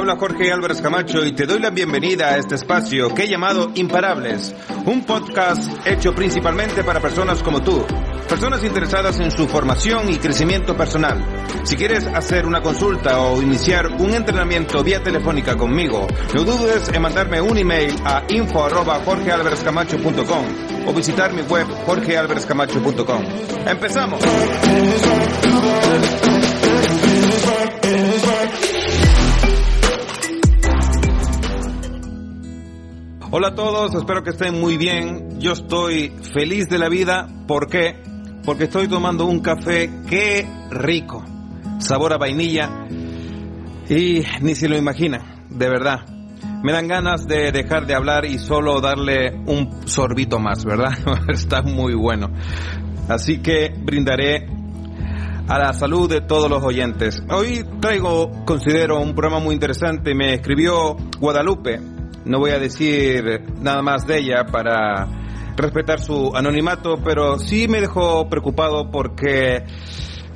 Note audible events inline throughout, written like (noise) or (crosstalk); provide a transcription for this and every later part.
habla Jorge Álvarez Camacho y te doy la bienvenida a este espacio que he llamado Imparables, un podcast hecho principalmente para personas como tú, personas interesadas en su formación y crecimiento personal. Si quieres hacer una consulta o iniciar un entrenamiento vía telefónica conmigo, no dudes en mandarme un email a info arroba o visitar mi web jorgealvarezcamacho.com. ¡Empezamos! Hola a todos, espero que estén muy bien. Yo estoy feliz de la vida. ¿Por qué? Porque estoy tomando un café ¡Qué rico. Sabor a vainilla. Y ni se lo imagina, de verdad. Me dan ganas de dejar de hablar y solo darle un sorbito más, ¿verdad? (laughs) Está muy bueno. Así que brindaré a la salud de todos los oyentes. Hoy traigo, considero, un programa muy interesante. Me escribió Guadalupe, no voy a decir nada más de ella para respetar su anonimato, pero sí me dejó preocupado porque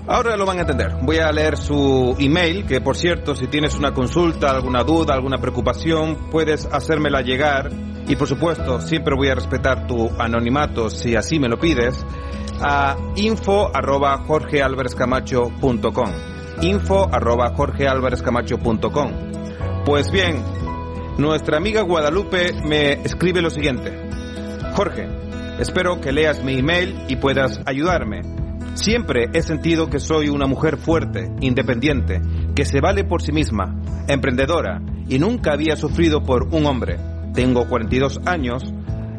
ahora lo van a entender. Voy a leer su email, que por cierto, si tienes una consulta, alguna duda, alguna preocupación, puedes hacérmela llegar. Y por supuesto, siempre voy a respetar tu anonimato si así me lo pides a info arroba jorgealvarezcamacho.com info arroba jorgealvarezcamacho.com Pues bien, nuestra amiga Guadalupe me escribe lo siguiente. Jorge, espero que leas mi email y puedas ayudarme. Siempre he sentido que soy una mujer fuerte, independiente, que se vale por sí misma, emprendedora, y nunca había sufrido por un hombre. Tengo 42 años.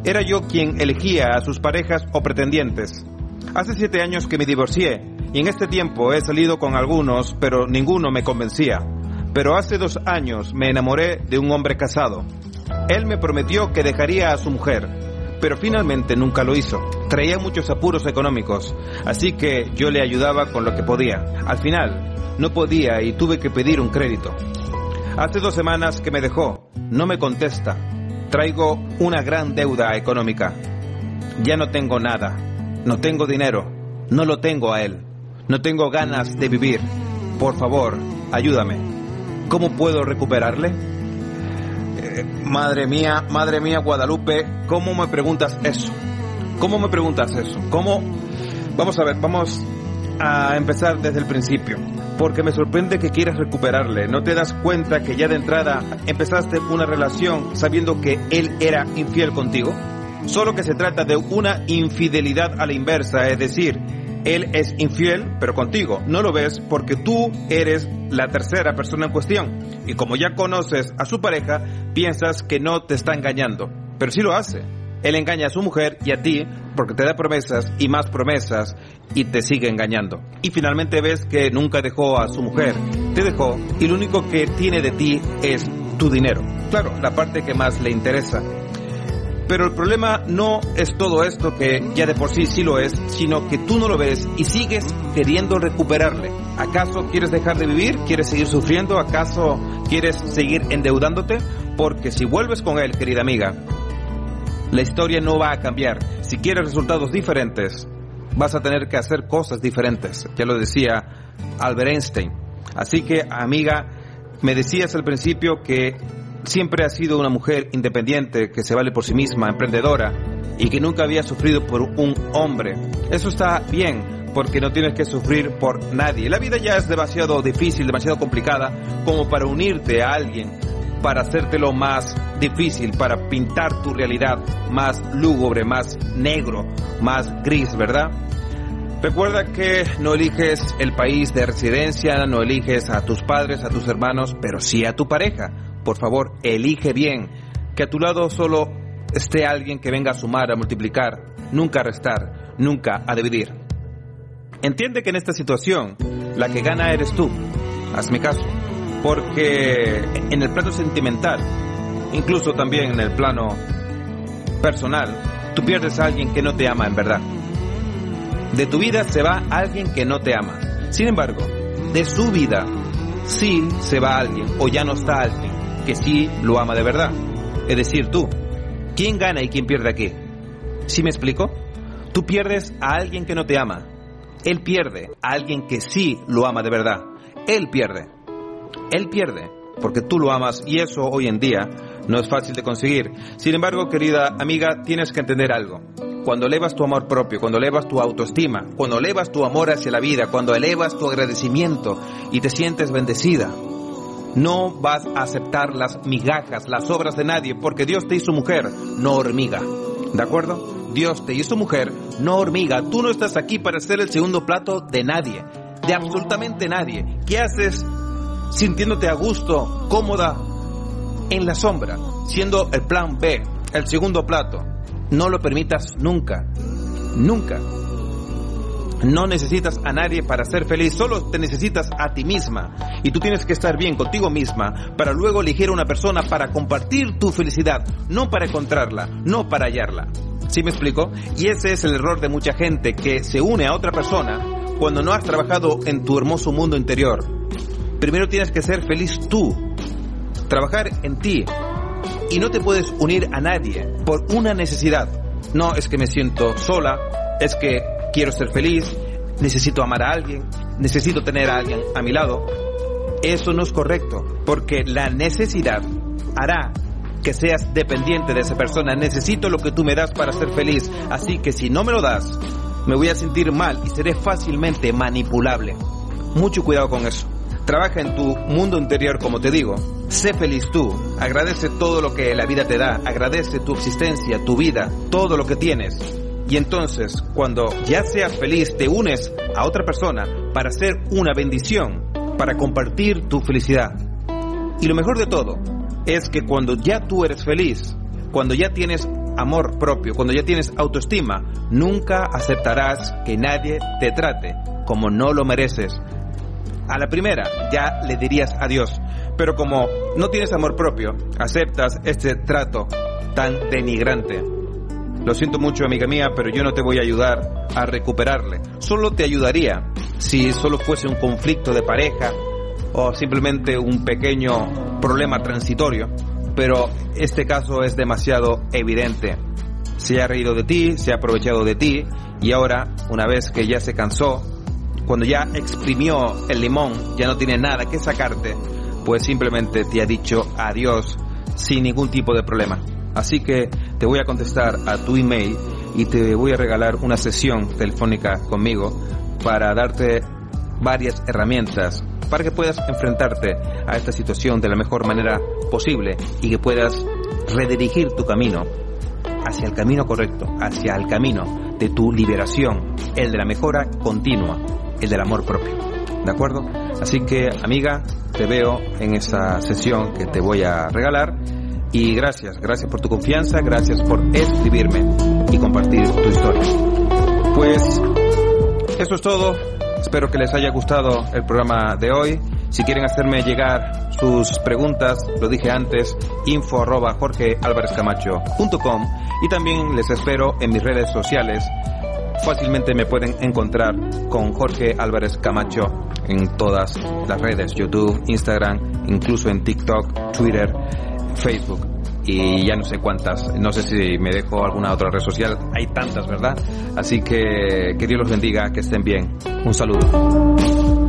Era yo quien elegía a sus parejas o pretendientes. Hace siete años que me divorcié y en este tiempo he salido con algunos, pero ninguno me convencía. Pero hace dos años me enamoré de un hombre casado. Él me prometió que dejaría a su mujer, pero finalmente nunca lo hizo. Traía muchos apuros económicos, así que yo le ayudaba con lo que podía. Al final, no podía y tuve que pedir un crédito. Hace dos semanas que me dejó, no me contesta. Traigo una gran deuda económica. Ya no tengo nada, no tengo dinero, no lo tengo a él, no tengo ganas de vivir. Por favor, ayúdame. ¿Cómo puedo recuperarle? Eh, madre mía, madre mía, Guadalupe, ¿cómo me preguntas eso? ¿Cómo me preguntas eso? ¿Cómo? Vamos a ver, vamos a empezar desde el principio. Porque me sorprende que quieras recuperarle. ¿No te das cuenta que ya de entrada empezaste una relación sabiendo que él era infiel contigo? Solo que se trata de una infidelidad a la inversa, es decir, él es infiel, pero contigo. No lo ves porque tú eres la tercera persona en cuestión. Y como ya conoces a su pareja, piensas que no te está engañando. Pero sí lo hace. Él engaña a su mujer y a ti porque te da promesas y más promesas y te sigue engañando. Y finalmente ves que nunca dejó a su mujer, te dejó y lo único que tiene de ti es tu dinero. Claro, la parte que más le interesa. Pero el problema no es todo esto que ya de por sí sí lo es, sino que tú no lo ves y sigues queriendo recuperarle. ¿Acaso quieres dejar de vivir? ¿Quieres seguir sufriendo? ¿Acaso quieres seguir endeudándote? Porque si vuelves con él, querida amiga, la historia no va a cambiar. Si quieres resultados diferentes, vas a tener que hacer cosas diferentes. Ya lo decía Albert Einstein. Así que, amiga, me decías al principio que siempre ha sido una mujer independiente, que se vale por sí misma, emprendedora y que nunca había sufrido por un hombre. Eso está bien, porque no tienes que sufrir por nadie. La vida ya es demasiado difícil, demasiado complicada como para unirte a alguien, para hacértelo más difícil, para pintar tu realidad más lúgubre, más negro, más gris, ¿verdad? Recuerda que no eliges el país de residencia, no eliges a tus padres, a tus hermanos, pero sí a tu pareja por favor, elige bien. Que a tu lado solo esté alguien que venga a sumar, a multiplicar, nunca a restar, nunca a dividir. Entiende que en esta situación la que gana eres tú. Hazme caso. Porque en el plano sentimental, incluso también en el plano personal, tú pierdes a alguien que no te ama en verdad. De tu vida se va alguien que no te ama. Sin embargo, de su vida sí se va alguien o ya no está alguien que sí lo ama de verdad. Es decir, tú. ¿Quién gana y quién pierde aquí? ¿Sí me explico? Tú pierdes a alguien que no te ama. Él pierde a alguien que sí lo ama de verdad. Él pierde. Él pierde porque tú lo amas y eso hoy en día no es fácil de conseguir. Sin embargo, querida amiga, tienes que entender algo. Cuando elevas tu amor propio, cuando elevas tu autoestima, cuando elevas tu amor hacia la vida, cuando elevas tu agradecimiento y te sientes bendecida, no vas a aceptar las migajas, las obras de nadie, porque Dios te hizo mujer, no hormiga. ¿De acuerdo? Dios te hizo mujer, no hormiga. Tú no estás aquí para ser el segundo plato de nadie, de absolutamente nadie. ¿Qué haces sintiéndote a gusto, cómoda, en la sombra, siendo el plan B, el segundo plato. No lo permitas nunca, nunca. No necesitas a nadie para ser feliz, solo te necesitas a ti misma. Y tú tienes que estar bien contigo misma para luego elegir a una persona para compartir tu felicidad, no para encontrarla, no para hallarla. ¿Sí me explico? Y ese es el error de mucha gente que se une a otra persona cuando no has trabajado en tu hermoso mundo interior. Primero tienes que ser feliz tú, trabajar en ti y no te puedes unir a nadie por una necesidad. No es que me siento sola, es que quiero ser feliz, necesito amar a alguien, necesito tener a alguien a mi lado. Eso no es correcto, porque la necesidad hará que seas dependiente de esa persona. Necesito lo que tú me das para ser feliz, así que si no me lo das, me voy a sentir mal y seré fácilmente manipulable. Mucho cuidado con eso. Trabaja en tu mundo interior, como te digo. Sé feliz tú. Agradece todo lo que la vida te da. Agradece tu existencia, tu vida, todo lo que tienes. Y entonces, cuando ya seas feliz, te unes a otra persona para ser una bendición, para compartir tu felicidad. Y lo mejor de todo es que cuando ya tú eres feliz, cuando ya tienes amor propio, cuando ya tienes autoestima, nunca aceptarás que nadie te trate como no lo mereces, a la primera ya le dirías adiós. Pero como no tienes amor propio, aceptas este trato tan denigrante. Lo siento mucho, amiga mía, pero yo no te voy a ayudar a recuperarle. Solo te ayudaría si solo fuese un conflicto de pareja o simplemente un pequeño problema transitorio. Pero este caso es demasiado evidente. Se ha reído de ti, se ha aprovechado de ti y ahora, una vez que ya se cansó, cuando ya exprimió el limón, ya no tiene nada que sacarte, pues simplemente te ha dicho adiós sin ningún tipo de problema. Así que te voy a contestar a tu email y te voy a regalar una sesión telefónica conmigo para darte varias herramientas para que puedas enfrentarte a esta situación de la mejor manera posible y que puedas redirigir tu camino hacia el camino correcto, hacia el camino de tu liberación, el de la mejora continua el del amor propio. ¿De acuerdo? Así que, amiga, te veo en esa sesión que te voy a regalar. Y gracias, gracias por tu confianza, gracias por escribirme y compartir tu historia. Pues eso es todo. Espero que les haya gustado el programa de hoy. Si quieren hacerme llegar sus preguntas, lo dije antes, info arroba y también les espero en mis redes sociales fácilmente me pueden encontrar con Jorge Álvarez Camacho en todas las redes, YouTube, Instagram, incluso en TikTok, Twitter, Facebook y ya no sé cuántas, no sé si me dejo alguna otra red social, hay tantas, ¿verdad? Así que que Dios los bendiga, que estén bien. Un saludo.